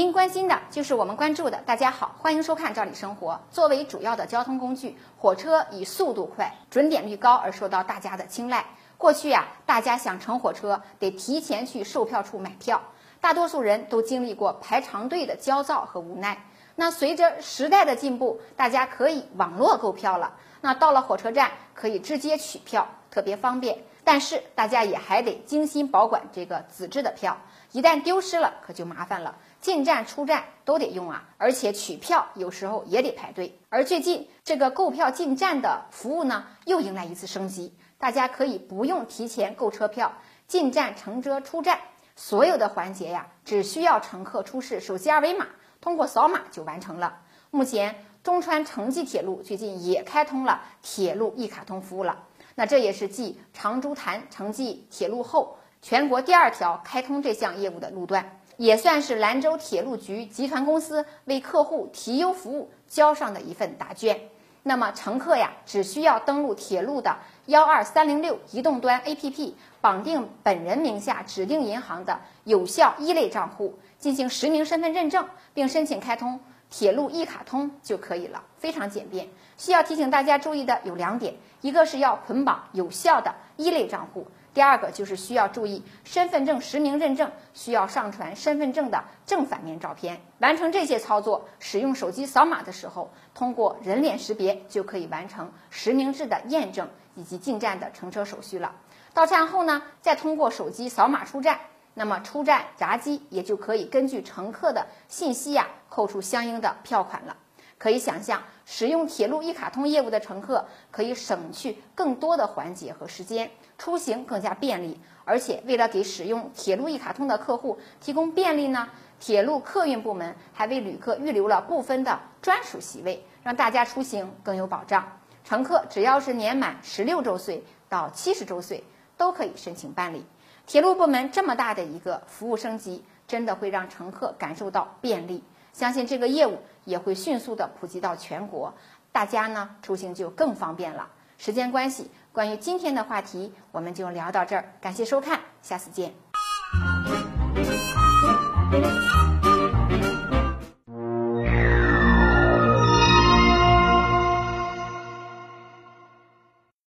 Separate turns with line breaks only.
您关心的就是我们关注的。大家好，欢迎收看《赵理生活》。作为主要的交通工具，火车以速度快、准点率高而受到大家的青睐。过去呀，大家想乘火车得提前去售票处买票，大多数人都经历过排长队的焦躁和无奈。那随着时代的进步，大家可以网络购票了。那到了火车站可以直接取票，特别方便。但是大家也还得精心保管这个纸质的票，一旦丢失了可就麻烦了。进站出站都得用啊，而且取票有时候也得排队。而最近这个购票进站的服务呢，又迎来一次升级，大家可以不用提前购车票，进站乘车出站，所有的环节呀，只需要乘客出示手机二维码，通过扫码就完成了。目前中川城际铁路最近也开通了铁路一卡通服务了。那这也是继长株潭城际铁路后，全国第二条开通这项业务的路段，也算是兰州铁路局集团公司为客户提优服务交上的一份答卷。那么乘客呀，只需要登录铁路的幺二三零六移动端 APP，绑定本人名下指定银行的有效一类账户，进行实名身份认证，并申请开通。铁路一卡通就可以了，非常简便。需要提醒大家注意的有两点：一个是要捆绑有效的一类账户；第二个就是需要注意身份证实名认证，需要上传身份证的正反面照片。完成这些操作，使用手机扫码的时候，通过人脸识别就可以完成实名制的验证以及进站的乘车手续了。到站后呢，再通过手机扫码出站。那么出站闸机也就可以根据乘客的信息呀扣除相应的票款了。可以想象，使用铁路一卡通业务的乘客可以省去更多的环节和时间，出行更加便利。而且为了给使用铁路一卡通的客户提供便利呢，铁路客运部门还为旅客预留了部分的专属席位，让大家出行更有保障。乘客只要是年满十六周岁到七十周岁，都可以申请办理。铁路部门这么大的一个服务升级，真的会让乘客感受到便利。相信这个业务也会迅速的普及到全国，大家呢出行就更方便了。时间关系，关于今天的话题我们就聊到这儿，感谢收看，下次见。